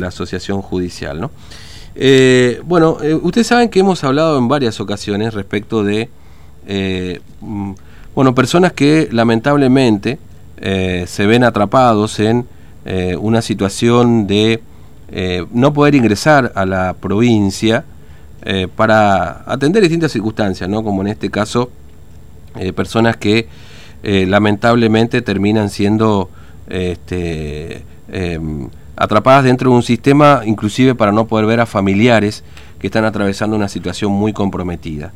la asociación judicial. ¿no? Eh, bueno, eh, ustedes saben que hemos hablado en varias ocasiones respecto de eh, mm, bueno, personas que lamentablemente se ven atrapados en una situación de no poder ingresar a la provincia para atender distintas circunstancias, ¿no? como en este caso personas que lamentablemente terminan siendo este, em, atrapadas dentro de un sistema, inclusive para no poder ver a familiares que están atravesando una situación muy comprometida.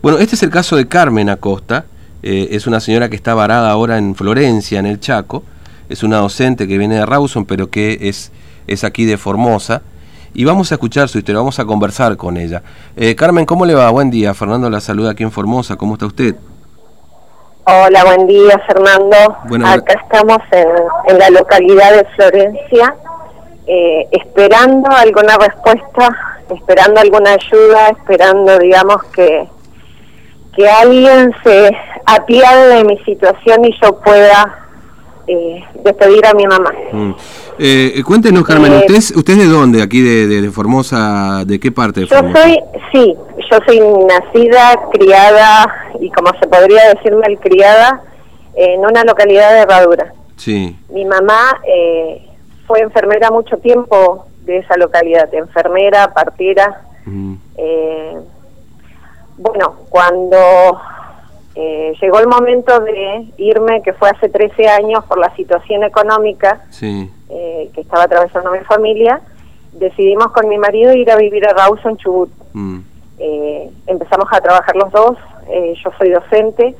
Bueno, este es el caso de Carmen Acosta, eh, es una señora que está varada ahora en Florencia, en el Chaco, es una docente que viene de Rawson, pero que es, es aquí de Formosa, y vamos a escuchar su historia, vamos a conversar con ella. Eh, Carmen, ¿cómo le va? Buen día, Fernando la saluda aquí en Formosa, ¿cómo está usted? Hola, buen día Fernando. Acá estamos en, en la localidad de Florencia eh, esperando alguna respuesta, esperando alguna ayuda, esperando, digamos, que, que alguien se apiade de mi situación y yo pueda eh, despedir a mi mamá. Mm. Eh, cuéntenos, Carmen, ¿usted, es, ¿usted de dónde? ¿Aquí de, Formosa? ¿De qué parte de Formosa? Yo soy, sí, yo soy nacida, criada y como se podría decir malcriada en una localidad de Herradura. Sí. Mi mamá eh, fue enfermera mucho tiempo de esa localidad, enfermera, partera. Eh, bueno, cuando eh, llegó el momento de irme, que fue hace 13 años por la situación económica eh, que estaba atravesando mi familia, decidimos con mi marido ir a vivir a Rawson, Chubut. Mm. empezamos a trabajar los dos, yo soy docente,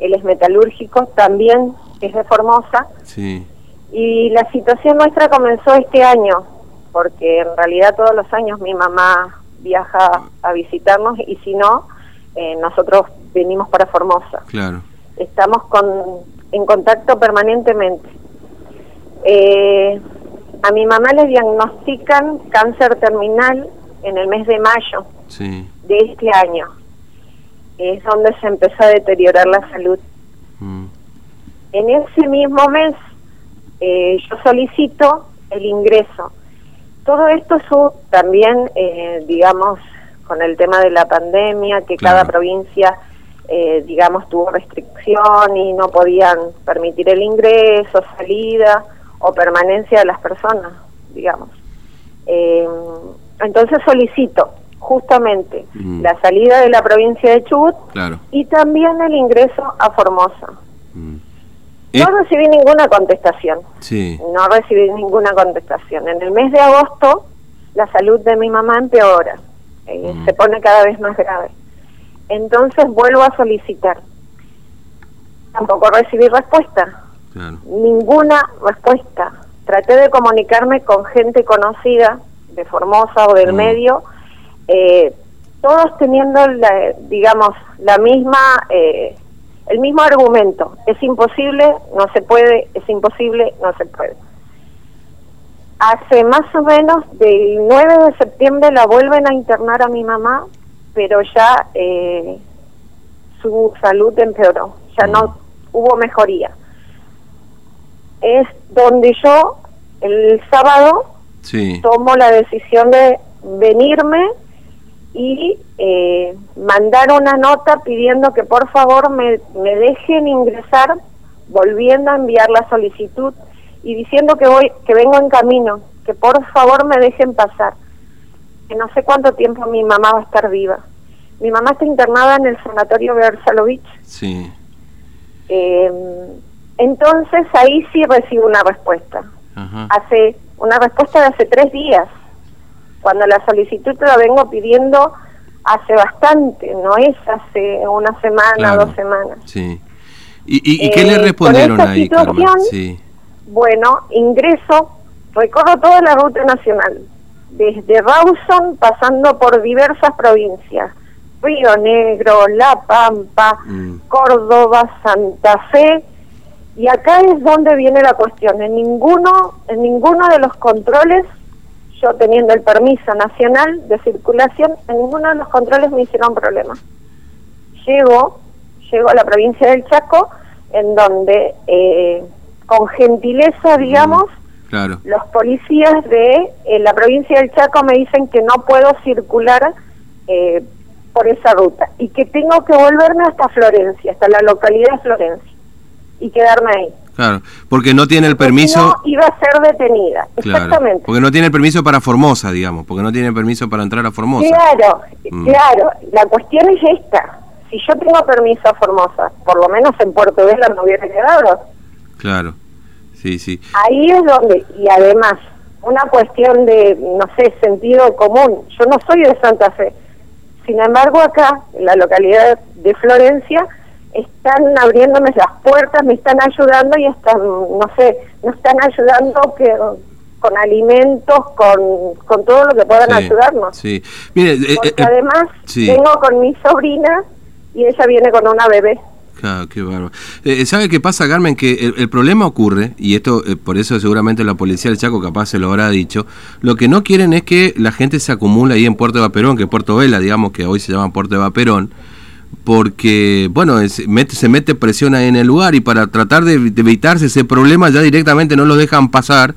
él es metalúrgico, también es de Formosa. Sí. Y la situación nuestra comenzó este año, porque en realidad todos los años mi mamá viaja a visitarnos y si no, eh, nosotros venimos para Formosa. Claro. Estamos con, en contacto permanentemente. Eh, a mi mamá le diagnostican cáncer terminal en el mes de mayo de este año. Es donde se empezó a deteriorar la salud. Mm. En ese mismo mes eh, yo solicito el ingreso. Todo esto es también, eh, digamos, con el tema de la pandemia, que cada provincia, eh, digamos, tuvo restricción y no podían permitir el ingreso, salida o permanencia de las personas, digamos. entonces solicito justamente mm. la salida de la provincia de Chubut y también el ingreso a Formosa. Mm. No recibí ninguna contestación. Sí. No recibí ninguna contestación. En el mes de agosto, la salud de mi mamá empeora. Eh, mm. Se pone cada vez más grave. Entonces vuelvo a solicitar. Tampoco recibí respuesta. Ninguna respuesta. Traté de comunicarme con gente conocida de Formosa o del mm. medio, eh, todos teniendo, la, digamos, la misma eh, el mismo argumento, es imposible, no se puede, es imposible, no se puede. Hace más o menos del 9 de septiembre la vuelven a internar a mi mamá, pero ya eh, su salud empeoró, ya no hubo mejoría. Es donde yo el sábado tomo la decisión de venirme y eh, mandar una nota pidiendo que por favor me, me dejen ingresar, volviendo a enviar la solicitud y diciendo que voy que vengo en camino, que por favor me dejen pasar. Que no sé cuánto tiempo mi mamá va a estar viva. Mi mamá está internada en el sanatorio Bersalovich. Sí. Eh, entonces ahí sí recibo una respuesta. Hace una respuesta de hace tres días cuando la solicitud la vengo pidiendo hace bastante, no es hace una semana, dos semanas. Sí. ¿Y, qué le eh, respondieron ahí, Sí. Bueno, ingreso, recorro toda la ruta nacional, desde Rawson pasando por diversas provincias, Río Negro, La Pampa, mm. Córdoba, Santa Fe, y acá es donde viene la cuestión. En ninguno, en ninguno de los controles yo teniendo el permiso nacional de circulación, en ninguno de los controles me hicieron problema. Llego, llego a la provincia del Chaco, en donde eh, con gentileza, digamos, Claro. Los policías de eh, la provincia del Chaco me dicen que no puedo circular eh, por esa ruta y que tengo que volverme hasta Florencia, hasta la localidad de Florencia y quedarme ahí. Claro, porque no tiene el permiso. No iba a ser detenida, Claro, exactamente. porque no tiene el permiso para Formosa, digamos, porque no tiene permiso para entrar a Formosa. Claro, Mm. claro. La cuestión es esta. Si yo tengo permiso a Formosa, por lo menos en Puerto Vela me hubiera quedado. Claro, sí, sí. Ahí es donde, y además, una cuestión de, no sé, sentido común. Yo no soy de Santa Fe. Sin embargo, acá, en la localidad de Florencia, están abriéndome las puertas, me están ayudando y están, no sé, nos están ayudando que con alimentos, con, con todo lo que puedan sí, ayudarnos. Sí. Mire, eh, Porque eh, además sí. vengo con mi sobrina y ella viene con una bebé. Claro, qué bárbaro. Eh, ¿Sabe qué pasa, Carmen? Que el, el problema ocurre, y esto eh, por eso seguramente la policía del Chaco capaz se lo habrá dicho, lo que no quieren es que la gente se acumule ahí en Puerto de Vaperón, que Puerto Vela, digamos que hoy se llama Puerto de Vaperón, porque, bueno, es- mete- se mete presión ahí en el lugar y para tratar de, de evitarse ese problema ya directamente no lo dejan pasar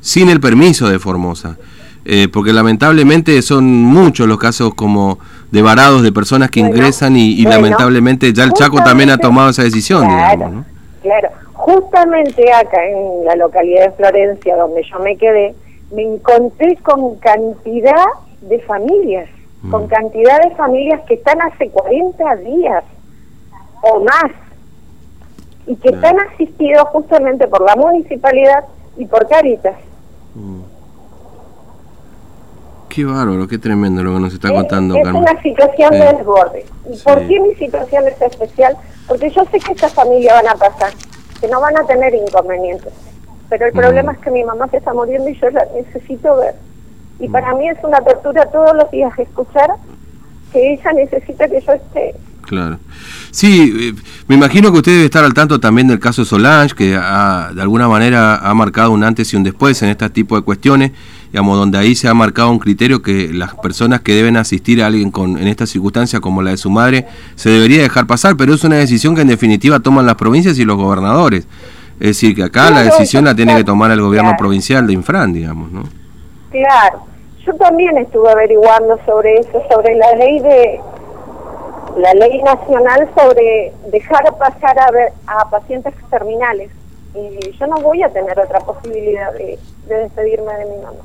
sin el permiso de Formosa. Eh, porque lamentablemente son muchos los casos como de varados de personas que Bueno, ingresan y, y bueno, lamentablemente ya el Chaco también ha tomado esa decisión, Claro, digamos, ¿no? claro. Justamente acá en la localidad de Florencia, donde yo me quedé, me encontré con cantidad de familias, Mm. con cantidad de familias que están hace 40 días o más y que Claro. están asistidos justamente por la municipalidad y por Caritas. Qué bárbaro, qué tremendo lo que nos está Es- contando, es Carmen. una situación Sí. de desborde. ¿Y Sí. por qué mi situación es especial? Porque yo sé que estas familias van a pasar, que no van a tener inconvenientes. Pero el Mm. problema es que mi mamá se está muriendo y yo la necesito ver. Y para mí es una tortura todos los días escuchar que ella necesita que yo esté. Claro. Sí, eh, me imagino que usted debe estar al tanto también del caso Solange, que ha- de alguna manera ha marcado un antes y un después en este tipo de cuestiones, digamos, donde ahí se ha marcado un criterio que las personas que deben asistir a alguien con, en esta circunstancia, como la de su madre, se debería dejar pasar, pero es una decisión que en definitiva toman las provincias y los gobernadores. Es decir, que acá la decisión la tiene que tomar el gobierno Claro. provincial de Infran, digamos, ¿no? Claro, yo también estuve averiguando sobre eso, sobre la ley de la ley nacional sobre dejar pasar a, ver, a pacientes terminales. Y yo no voy a tener otra posibilidad de, de despedirme de mi mamá.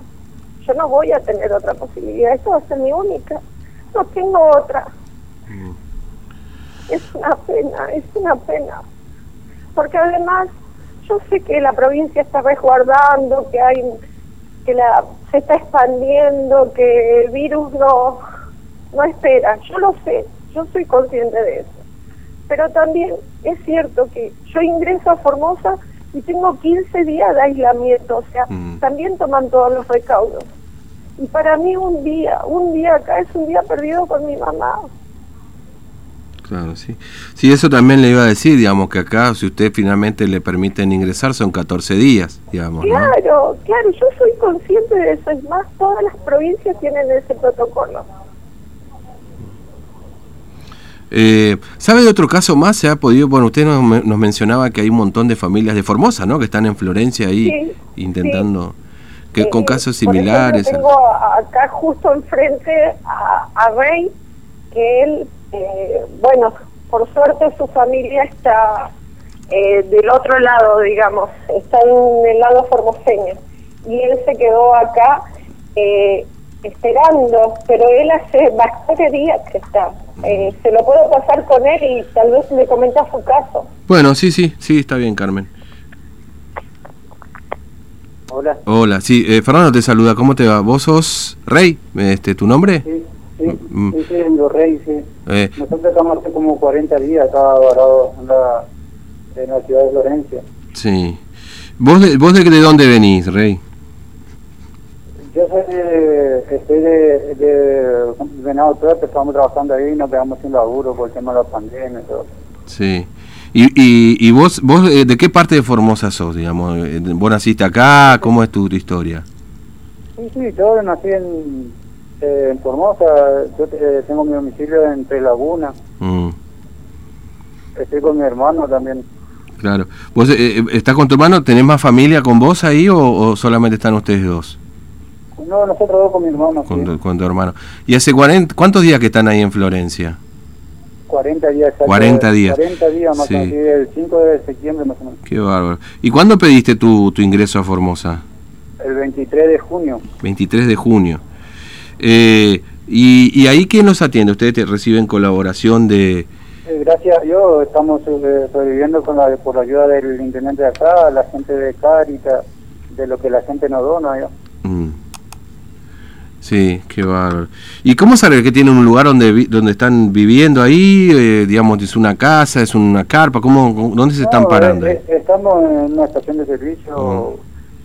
Yo no voy a tener otra posibilidad. Esa va a ser mi única. No tengo otra. Es una pena, es una pena. Porque además yo sé que la provincia está resguardando, que hay que la se está expandiendo, que el virus no no espera. Yo lo sé, yo soy consciente de eso. Pero también es cierto que yo ingreso a Formosa y tengo 15 días de aislamiento, o sea, Mm. también toman todos los recaudos. Y para mí un día, un día acá es un día perdido con mi mamá. Claro, sí. Sí, eso también le iba a decir, digamos, que acá, si usted finalmente le permiten ingresar, son 14 días, digamos, ¿no? Claro, claro, yo soy consciente de eso. Es más, todas las provincias tienen ese protocolo. Eh, ¿Sabe de otro caso más? Se ha podido, bueno, usted nos, nos mencionaba que hay un montón de familias de Formosa, ¿no? Que están en Florencia ahí Sí, intentando, que Eh, con casos por ejemplo, similares. tengo a- acá justo enfrente a, a Rey, que él, eh, bueno, por suerte su familia está eh, del otro lado, digamos, está en el lado formoseño. Y él se quedó acá eh, esperando, pero él hace bastantes días que está. Eh, se lo puedo pasar con él y tal vez le comenta su caso. Bueno, sí, sí, sí, está bien, Carmen. Hola. Hola, sí, eh, Fernando te saluda, ¿cómo te va? ¿Vos sos Rey? Este, ¿Tu nombre? Sí, sí, Mm. sí, sí, en los Reyes, sí. Eh, Nosotros estamos hace como 40 días acá varados en la, en la ciudad de Florencia. sí. ¿Vos de, vos de, de dónde venís, Rey? Yo soy de, estoy de, de Venado Tuerto, estamos trabajando ahí, nos quedamos sin laburo por el tema de la pandemia y todo. Sí. ¿Y, y, y vos, vos eh, de qué parte de Formosa sos, digamos? Eh, ¿Vos naciste acá? ¿Cómo es tu, tu historia? Sí, sí, yo nací en, eh, en Formosa, yo eh, tengo mi domicilio en Tres Lagunas, Mm, estoy con mi hermano también. Claro. ¿Vos eh, eh, estás con tu hermano? ¿Tenés más familia con vos ahí o, solamente están ustedes dos? No, nosotros dos con mi hermano. Con, tu, con tu hermano. ¿Y hace 40, cuántos días que están ahí en Florencia? 40 días. 40 días. 40 días más o menos, el 5 de septiembre más o menos. Qué bárbaro. ¿Y cuándo pediste tu, tu ingreso a Formosa? El 23 de junio. 23 de junio. Eh, y, ¿Y ahí quién los atiende? ¿Ustedes te reciben colaboración de...? gracias a Dios estamos eh, sobreviviendo con la, por la ayuda del intendente de acá, la gente de Caritas, de lo que la gente nos dona. Mm. Sí, qué bárbaro. ¿Y cómo saber que tienen un lugar donde donde están viviendo ahí? Eh, digamos, ¿es una casa, es una carpa? ¿Cómo, ¿Dónde se están parando? estamos en una estación de servicio.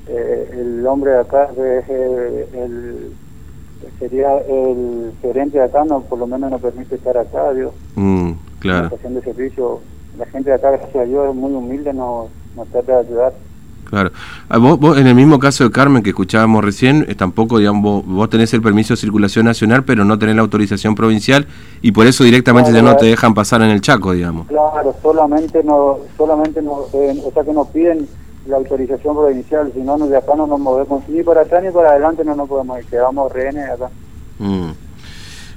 Eh, el hombre de acá es el, sería el gerente de acá, no, por lo menos nos permite estar acá, Dios. Mm, claro. La estación de servicio, la gente de acá, gracias a Dios, es muy humilde, nos, nos trata de ayudar. Claro. Ah, vos, en el mismo caso de Carmen que escuchábamos recién, eh, tampoco, digamos, vos, tenés el permiso de circulación nacional, pero no tenés la autorización provincial y por eso directamente ya no te dejan pasar en el Chaco, digamos. Claro, solamente no, solamente no, eh, o sea que nos piden la autorización provincial, si no, de acá no nos movemos ni para atrás ni para adelante, no nos podemos ir, quedamos rehenes acá. Mm.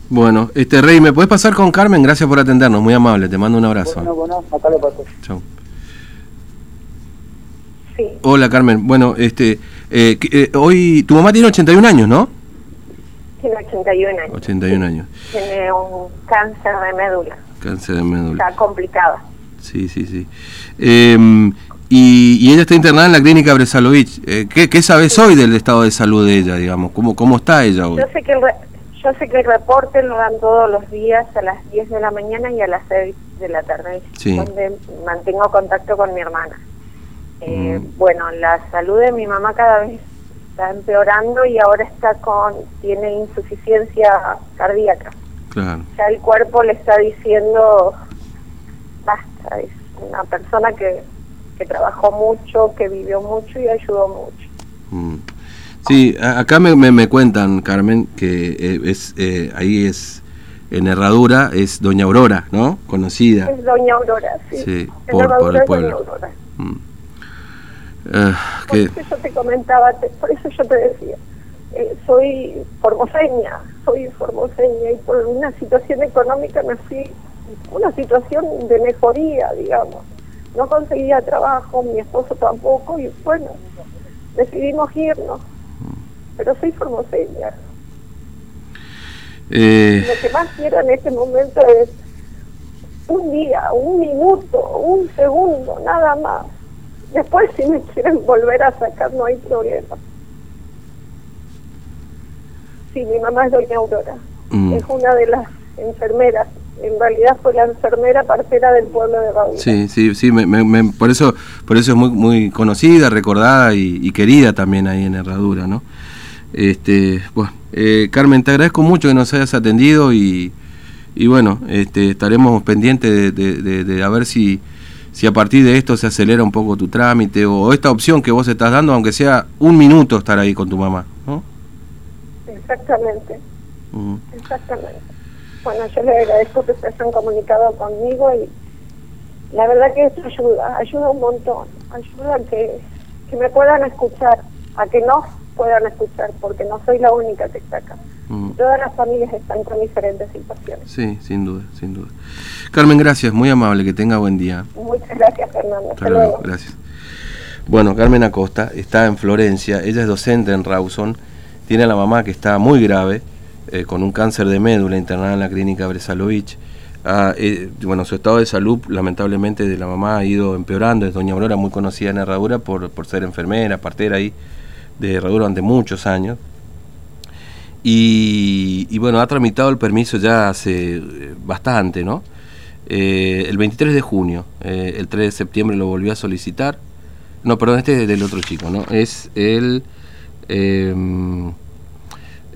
Bueno, este Rey, ¿me puedes pasar con Carmen? Gracias por atendernos, muy amable, te mando un abrazo. Bueno, bueno, acá le paso. Chao. Hola Carmen, bueno, este, eh, eh, hoy tu mamá tiene 81 años, ¿no? Tiene 81 años. 81 años. Tiene un cáncer de médula. Cáncer de médula. Está complicada. Sí, sí, sí. Em, y, ella está internada en la clínica Bresalovich. Eh, ¿qué, ¿Qué sabes hoy del estado de salud de ella, digamos? ¿Cómo, cómo está ella hoy? Yo sé, que el yo sé que el reporte lo dan todos los días a las 10 de la mañana y a las 6 de la tarde, donde mantengo contacto con mi hermana. Eh, bueno, la salud de mi mamá cada vez está empeorando y ahora está con, tiene insuficiencia cardíaca. Ya el cuerpo le está diciendo, basta, es una persona que, que trabajó mucho, que vivió mucho y ayudó mucho. Mm. Sí, acá me, me, cuentan, Carmen, que eh, es eh, ahí es en Herradura, es Doña Aurora, ¿no? Conocida. Es Doña Aurora, sí. Sí, por, por, el pueblo. Mm. Eh, por eso yo te comentaba, por eso yo te decía, eh, soy formoseña, soy formoseña y por una situación económica me fui, una situación de mejoría, digamos. No conseguía trabajo, mi esposo tampoco y bueno, decidimos irnos. Pero soy formoseña. Eh... Lo que más quiero en este momento es un día, un minuto, un segundo, nada más Después si me quieren volver a sacar no hay problema. Sí, mi mamá es doña Aurora. Mm. Es una de las enfermeras. En realidad fue la enfermera partera del pueblo de Raúl. Sí, sí, sí. por eso, por eso es muy, muy conocida, recordada y, querida también ahí en Herradura, ¿no? Este, bueno, eh, Carmen, te agradezco mucho que nos hayas atendido y, y bueno, este, estaremos pendientes de, de, de a ver si si a partir de esto se acelera un poco tu trámite o esta opción que vos estás dando, aunque sea un minuto estar ahí con tu mamá, ¿no? Exactamente. Exactamente. Bueno, yo le agradezco que se hayan comunicado conmigo y la verdad que esto ayuda, ayuda un montón, ayuda a que, que me puedan escuchar, a que no puedan escuchar, porque no soy la única que está acá. Mm. Todas las familias están con diferentes situaciones. Sí, sin duda, sin duda. Carmen, gracias, muy amable, que tenga buen día. Muchas gracias, Fernando. Hasta, luego. Gracias. Bueno, Carmen Acosta está en Florencia, ella es docente en Rawson, tiene a la mamá que está muy grave, eh, con un cáncer de médula internada en la clínica Bresalovich. Ah, eh, bueno, su estado de salud, lamentablemente, de la mamá ha ido empeorando. Es doña Aurora, muy conocida en Herradura por, por ser enfermera, partera ahí de Herradura durante muchos años. Y, bueno, ha tramitado el permiso ya hace eh, bastante, ¿no? El 23 de junio, el 3 de septiembre lo volvió a solicitar. No, perdón, este es del otro chico, ¿no? Es el...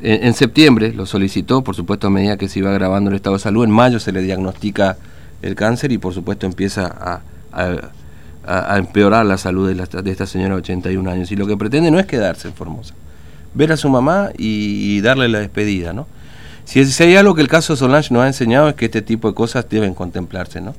En, septiembre lo solicitó, por supuesto a medida que se iba agravando el estado de salud. En mayo se le diagnostica el cáncer y por supuesto empieza a, empeorar la salud de, esta señora de 81 años. Y lo que pretende no es quedarse en Formosa ver a su mamá y, darle la despedida, ¿no? Si, hay algo que el caso Solange nos ha enseñado es que este tipo de cosas deben contemplarse, ¿no?